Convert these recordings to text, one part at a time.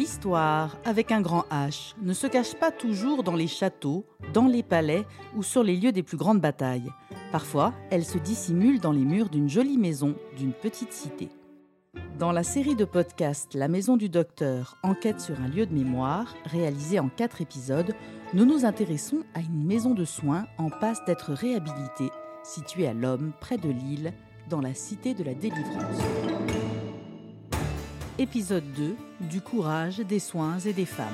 L'histoire, avec un grand H, ne se cache pas toujours dans les châteaux, dans les palais ou sur les lieux des plus grandes batailles. Parfois, elle se dissimule dans les murs d'une jolie maison, d'une petite cité. Dans la série de podcasts La Maison du Docteur, enquête sur un lieu de mémoire, réalisée en quatre épisodes, nous nous intéressons à une maison de soins en passe d'être réhabilitée, située à L'Homme, près de Lille, dans la cité de la délivrance. Épisode 2 Du courage, des soins et des femmes.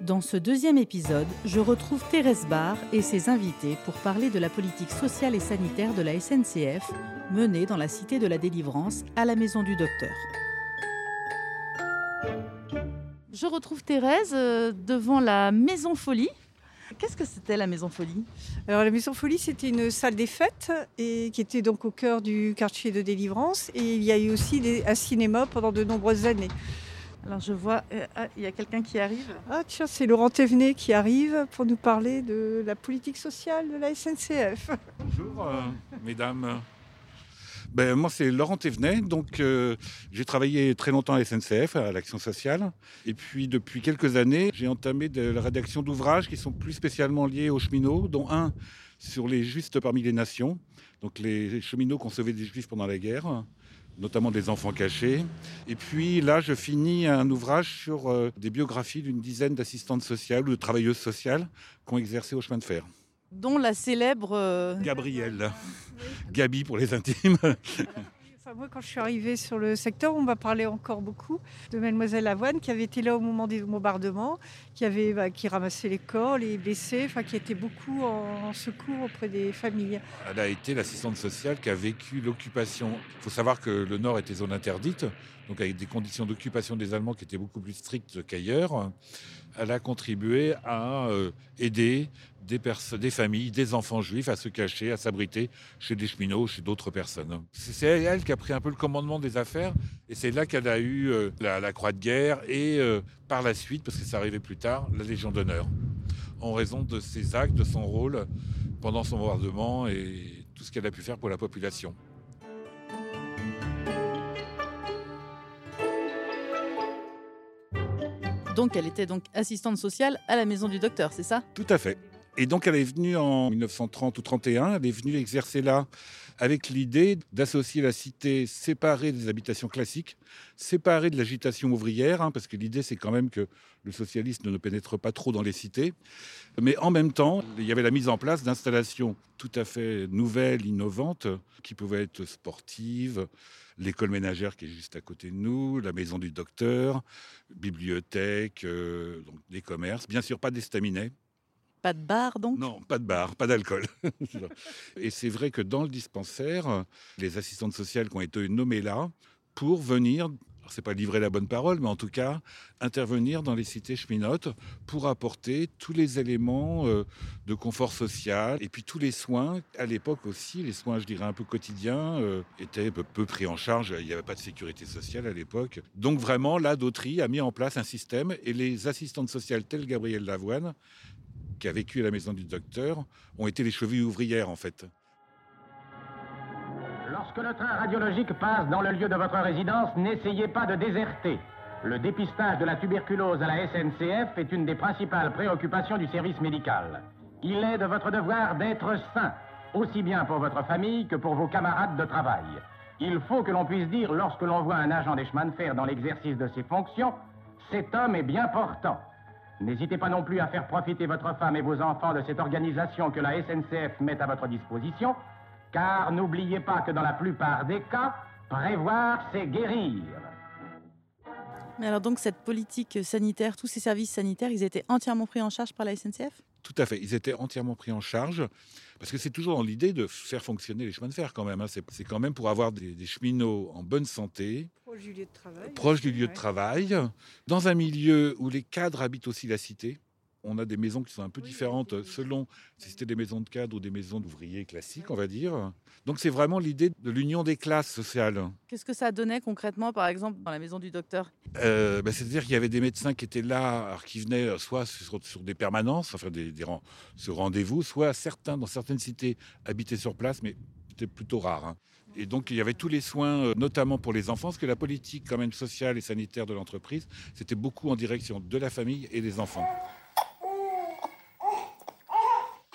Dans ce deuxième épisode, je retrouve Thérèse Barr et ses invités pour parler de la politique sociale et sanitaire de la SNCF menée dans la cité de la délivrance à la maison du docteur. Je retrouve Thérèse euh, devant la Maison Folie. Qu'est-ce que c'était la Maison Folie? Alors la Maison Folie, c'était une salle des fêtes et qui était donc au cœur du quartier de délivrance. Et il y a eu aussi des- un cinéma pendant de nombreuses années. Alors je vois, euh, ah, il y a quelqu'un qui arrive. Ah tiens, c'est Laurent Thévenet qui arrive pour nous parler de la politique sociale de la SNCF. Bonjour, euh, mesdames. Ben, moi, c'est Laurent Thévenet. Donc, euh, j'ai travaillé très longtemps à SNCF, à l'Action sociale. Et puis, depuis quelques années, j'ai entamé de la rédaction d'ouvrages qui sont plus spécialement liés aux cheminots, dont un sur les justes parmi les nations. Donc, les cheminots qu'on sauvait des juifs pendant la guerre notamment des enfants cachés. Et puis là, je finis un ouvrage sur euh, des biographies d'une dizaine d'assistantes sociales ou de travailleuses sociales qui ont exercé au chemin de fer. Dont la célèbre... euh, Gabrielle. Gabi pour les intimes. Enfin, moi, quand je suis arrivée sur le secteur, on m'a parlé encore beaucoup de Mademoiselle Avoine qui avait été là au moment des bombardements, qui, avait, bah, qui ramassait les corps, les blessés, enfin, qui était beaucoup en, en secours auprès des familles. Elle a été l'assistante sociale qui a vécu l'occupation. Il faut savoir que le Nord était zone interdite, donc avec des conditions d'occupation des Allemands qui étaient beaucoup plus strictes qu'ailleurs. Elle a contribué à euh, aider des, familles, des enfants juifs à se cacher, à s'abriter chez des cheminots, chez d'autres personnes. C'est elle qui a pris un peu le commandement des affaires et c'est là qu'elle a eu euh, la, la croix de guerre et euh, par la suite, parce que ça arrivait plus tard, la Légion d'honneur en raison de ses actes, de son rôle pendant son bombardement et tout ce qu'elle a pu faire pour la population. Donc elle était donc assistante sociale à la maison du docteur, c'est ça? Tout à fait. Et donc elle est venue en 1930 ou 31, elle est venue exercer là avec l'idée d'associer la cité séparée des habitations classiques, séparée de l'agitation ouvrière, hein, parce que l'idée c'est quand même que le socialisme ne pénètre pas trop dans les cités, mais en même temps il y avait la mise en place d'installations tout à fait nouvelles, innovantes, qui pouvaient être sportives, l'école ménagère qui est juste à côté de nous, la maison du docteur, bibliothèque, euh, donc des commerces, bien sûr pas d'estaminet. Pas de bar donc? Non, pas de bar, pas d'alcool. et c'est vrai que dans le dispensaire, les assistantes sociales qui ont été nommées là pour venir, c'est pas livrer la bonne parole, mais en tout cas intervenir dans les cités cheminotes pour apporter tous les éléments euh, de confort social et puis tous les soins. À l'époque aussi, les soins, je dirais un peu quotidiens, euh, étaient peu, peu pris en charge. Il n'y avait pas de sécurité sociale à l'époque. Donc vraiment, là, Dautry a mis en place un système et les assistantes sociales telles Gabrielle Lavoine qui a vécu à la maison du docteur, ont été les chevilles ouvrières en fait. Lorsque le train radiologique passe dans le lieu de votre résidence, n'essayez pas de déserter. Le dépistage de la tuberculose à la SNCF est une des principales préoccupations du service médical. Il est de votre devoir d'être sain, aussi bien pour votre famille que pour vos camarades de travail. Il faut que l'on puisse dire, lorsque l'on voit un agent des chemins de fer dans l'exercice de ses fonctions, cet homme est bien portant. N'hésitez pas non plus à faire profiter votre femme et vos enfants de cette organisation que la SNCF met à votre disposition, car n'oubliez pas que dans la plupart des cas, prévoir, c'est guérir. Mais alors donc cette politique sanitaire, tous ces services sanitaires, ils étaient entièrement pris en charge par la SNCF Tout à fait, ils étaient entièrement pris en charge, parce que c'est toujours dans l'idée de faire fonctionner les chemins de fer quand même. hein. C'est quand même pour avoir des, des cheminots en bonne santé, Proche du lieu de travail. proches du lieu de travail, dans un milieu où les cadres habitent aussi la cité. On a des maisons qui sont un peu différentes selon si c'était des maisons de cadres ou des maisons d'ouvriers classiques, on va dire. Donc c'est vraiment l'idée de l'union des classes sociales. Qu'est-ce que ça donnait concrètement, par exemple, dans la maison du docteur? Euh, bah, C'est-à-dire qu'il y avait des médecins qui étaient là, qui venaient euh, soit sur, sur des permanences, enfin des, sur rendez-vous, soit certains, dans certaines cités, habitaient sur place, mais c'était plutôt rare. hein. Et donc il y avait tous les soins, euh, notamment pour les enfants, parce que la politique quand même sociale et sanitaire de l'entreprise, c'était beaucoup en direction de la famille et des enfants.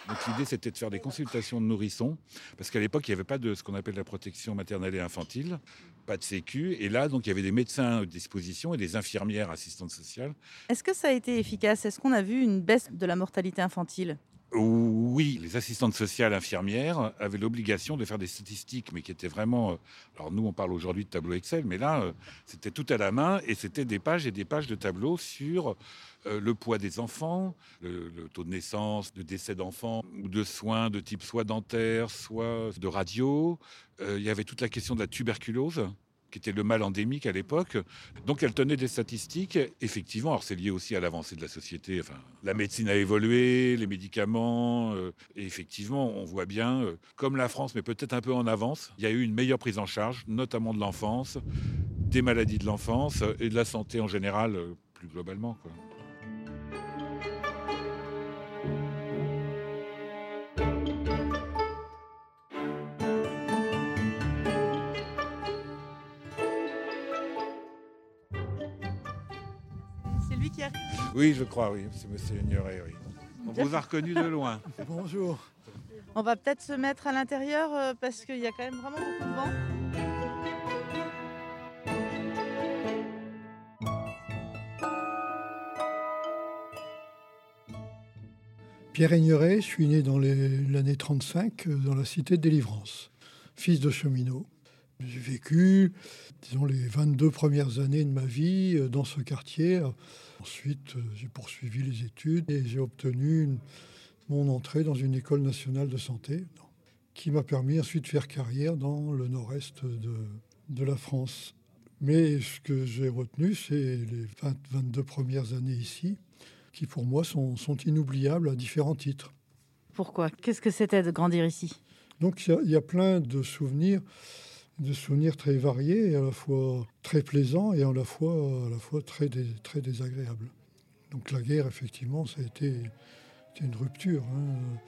Donc l'idée c'était de faire des consultations de nourrissons, parce qu'à l'époque il n'y avait pas de ce qu'on appelle la protection maternelle et infantile, pas de sécu, et là donc il y avait des médecins à disposition et des infirmières assistantes sociales. Est-ce que ça a été efficace? Est-ce qu'on a vu une baisse de la mortalité infantile? Oui, les assistantes sociales infirmières avaient l'obligation de faire des statistiques, mais qui étaient vraiment. Euh, alors nous, on parle aujourd'hui de tableau Excel, mais là, euh, c'était tout à la main et c'était des pages et des pages de tableaux sur le poids des enfants, le, taux de naissance, de décès d'enfants, ou de soins de type soit dentaire, soit de radio. il y avait toute la question de la tuberculose qui était le mal endémique à l'époque. Donc elle tenait des statistiques, effectivement. Alors c'est lié aussi à l'avancée de la société. Enfin, la médecine a évolué, les médicaments, euh, effectivement, on voit bien, euh, comme la France, mais peut-être un peu en avance, il y a eu une meilleure prise en charge, notamment de l'enfance, des maladies de l'enfance et de la santé en général, euh, plus globalement. Oui, je crois, oui. C'est M. Ignoret, oui. On vous a reconnu de loin. Bonjour. On va peut-être se mettre à l'intérieur euh, parce qu'il y a quand même vraiment beaucoup de vent. Pierre Ignoret, je suis né dans l'année 35 euh, dans la cité de Délivrance, fils de cheminot. J'ai vécu, disons, les 22 premières années de ma vie euh, dans ce quartier. Ensuite, euh, j'ai poursuivi les études et j'ai obtenu mon entrée dans une école nationale de santé qui m'a permis ensuite de faire carrière dans le nord-est de, de, la France. Mais ce que j'ai retenu, c'est les 22 premières années ici, qui pour moi sont, sont inoubliables à différents titres. Pourquoi? Qu'est-ce que c'était de grandir ici? Donc il y, y, a plein de souvenirs de souvenirs très variés et à la fois très plaisants et à la fois, très, très désagréables. Donc la guerre, effectivement, ça a été, une rupture. Hein.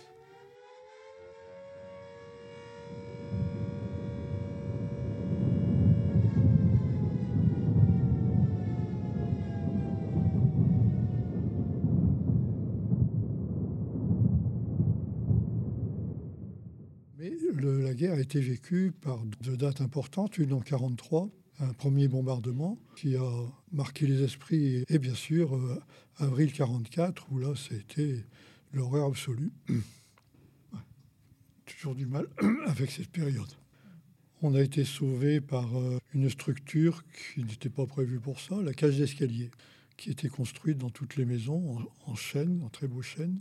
la guerre a été vécue par deux dates importantes, une en 1943, un premier bombardement qui a marqué les esprits, et bien sûr, euh, avril 44, où là, c'était l'horreur absolue. Toujours du mal avec cette période. On a été sauvé par euh, une structure qui n'était pas prévue pour ça, la cage d'escalier, qui était construite dans toutes les maisons en, chaîne, en très beau chêne,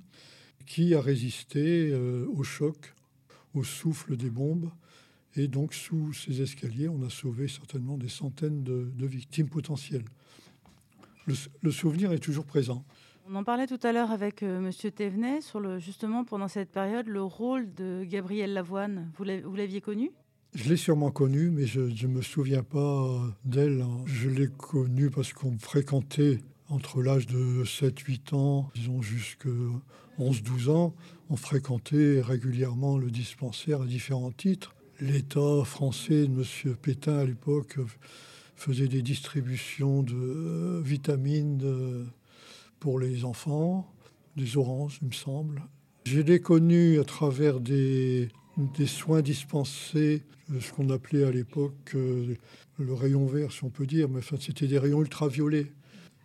qui a résisté euh, au choc au souffle des bombes. Et donc, sous ces escaliers, on a sauvé certainement des centaines de, victimes potentielles. Le, souvenir est toujours présent. On en parlait tout à l'heure avec M. Euh, Monsieur Thévenet sur le, justement pendant cette période le rôle de Gabrielle Lavoine. Vous l'aviez connu? Je l'ai sûrement connu, mais je ne me souviens pas d'elle. Je l'ai connue parce qu'on fréquentait entre l'âge de 7-8 ans, disons jusqu'à 11-12 ans, on fréquentait régulièrement le dispensaire à différents titres. L'État français M. Pétain à l'époque faisait des distributions de euh, vitamines pour les enfants, des oranges, il me semble. Je l'ai connu à travers des, soins dispensés, ce qu'on appelait à l'époque euh, le rayon vert, si on peut dire, mais enfin, c'était des rayons ultraviolets.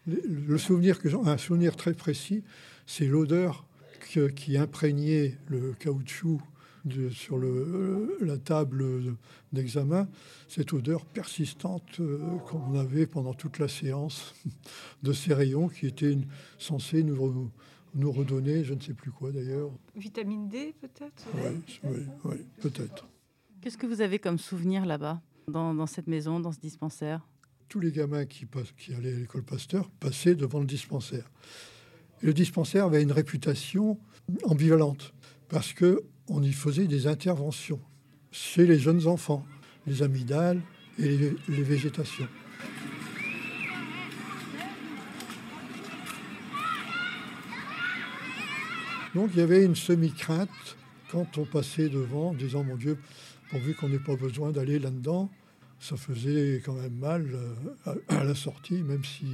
Le souvenir que un souvenir très précis, c'est l'odeur qui imprégnait le caoutchouc sur le, la table d'examen, cette odeur persistante euh, qu'on avait pendant toute la séance de ces rayons qui étaient censés nous, nous redonner, je ne sais plus quoi d'ailleurs. Vitamine D peut-être? Oui, peut-être. Qu'est-ce que vous avez comme souvenir là-bas, dans, dans cette maison, dans ce dispensaire? Tous les gamins qui, qui allaient à l'école Pasteur passaient devant le dispensaire. Le dispensaire avait une réputation ambivalente parce que on y faisait des interventions chez les jeunes enfants, les amygdales et les, végétations. Donc il y avait une semi-crainte quand on passait devant, en disant mon Dieu, pourvu qu'on n'ait pas besoin d'aller là-dedans. Ça faisait quand même mal euh, à la sortie, même si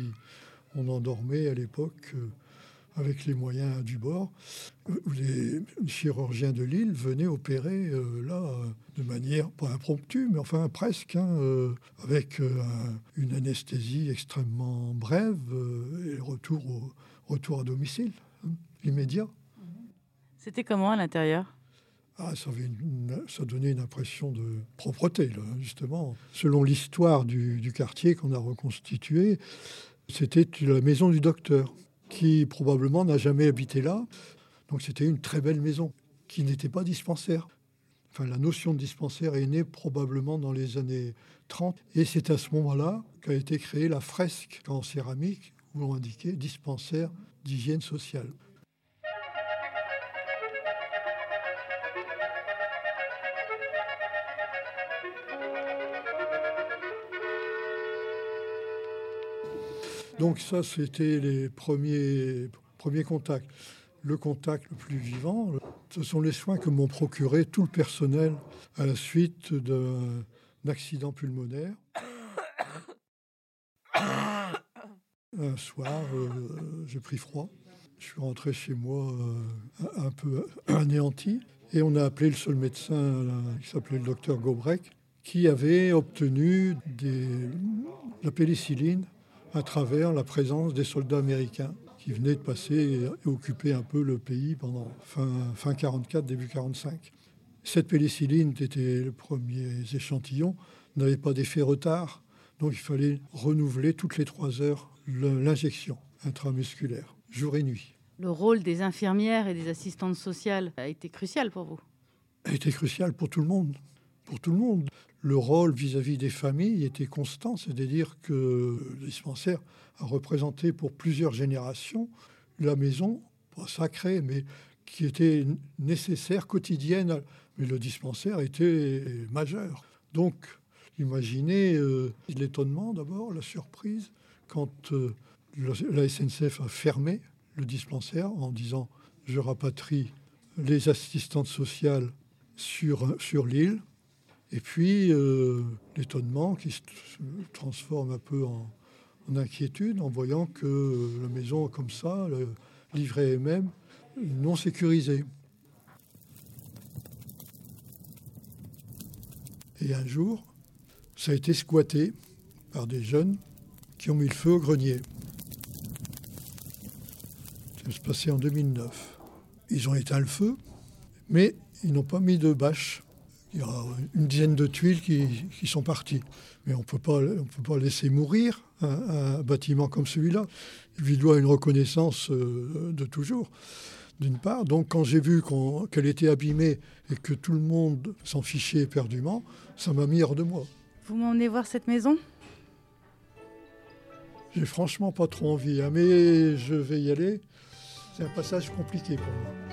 on endormait à l'époque euh, avec les moyens du bord. Les chirurgiens de Lille venaient opérer euh, là de manière pas impromptue, mais enfin presque, hein, avec une anesthésie extrêmement brève et retour, au, retour à domicile, hein, immédiat. C'était comment à l'intérieur? Ah, ça, ça, donnait une impression de propreté, justement. Selon l'histoire du, quartier qu'on a reconstitué, c'était la maison du docteur, qui probablement n'a jamais habité là. Donc c'était une très belle maison, qui n'était pas dispensaire. Enfin, la notion de dispensaire est née probablement dans les années 30. Et c'est à ce moment-là qu'a été créée la fresque en céramique où on indiquait dispensaire d'hygiène sociale. Donc ça, c'était les premiers, premiers contacts. Le contact le plus vivant, ce sont les soins que m'ont procuré tout le personnel à la suite d'un accident pulmonaire. Un soir, euh, j'ai pris froid. Je suis rentré chez moi euh, un peu anéanti. Et on a appelé le seul médecin, qui s'appelait le docteur Gobrek, qui avait obtenu des, la pénicilline à travers la présence des soldats américains qui venaient de passer et occuper un peu le pays pendant fin, fin 44, début 45. Cette pénicilline, qui était le premier échantillon, n'avait pas d'effet retard, donc il fallait renouveler toutes les trois heures l'injection intramusculaire, jour et nuit. Le rôle des infirmières et des assistantes sociales a été crucial pour vous? A été crucial pour tout le monde. Pour tout le monde le rôle vis-à-vis des familles était constant, c'est-à-dire que le dispensaire a représenté pour plusieurs générations la maison, pas sacrée, mais qui était nécessaire, quotidienne. Mais le dispensaire était majeur. Donc, imaginez euh, l'étonnement d'abord, la surprise, quand euh, la SNCF a fermé le dispensaire en disant je rapatrie les assistantes sociales sur, sur l'île. Et puis euh, l'étonnement qui se transforme un peu en, inquiétude en voyant que la maison comme ça, livrée est même, non sécurisée. Et un jour, ça a été squatté par des jeunes qui ont mis le feu au grenier. Ça se passait en 2009. Ils ont éteint le feu, mais ils n'ont pas mis de bâche il y a une dizaine de tuiles qui, sont parties. Mais on ne peut pas laisser mourir un, bâtiment comme celui-là. Il lui doit une reconnaissance euh, de toujours, d'une part. Donc quand j'ai vu qu'elle était abîmée et que tout le monde s'en fichait éperdument, ça m'a mis hors de moi. Vous m'emmenez voir cette maison? J'ai franchement pas trop envie, hein, mais je vais y aller. C'est un passage compliqué pour moi.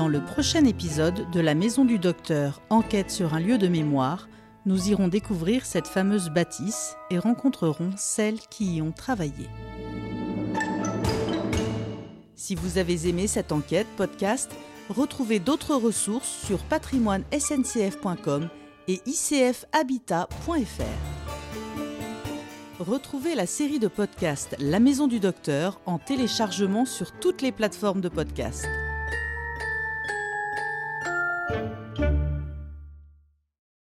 Dans le prochain épisode de La Maison du Docteur, enquête sur un lieu de mémoire, nous irons découvrir cette fameuse bâtisse et rencontrerons celles qui y ont travaillé. Si vous avez aimé cette enquête podcast, retrouvez d'autres ressources sur patrimoine-sncf.com et icfhabitat.fr. Retrouvez la série de podcasts La Maison du Docteur en téléchargement sur toutes les plateformes de podcast.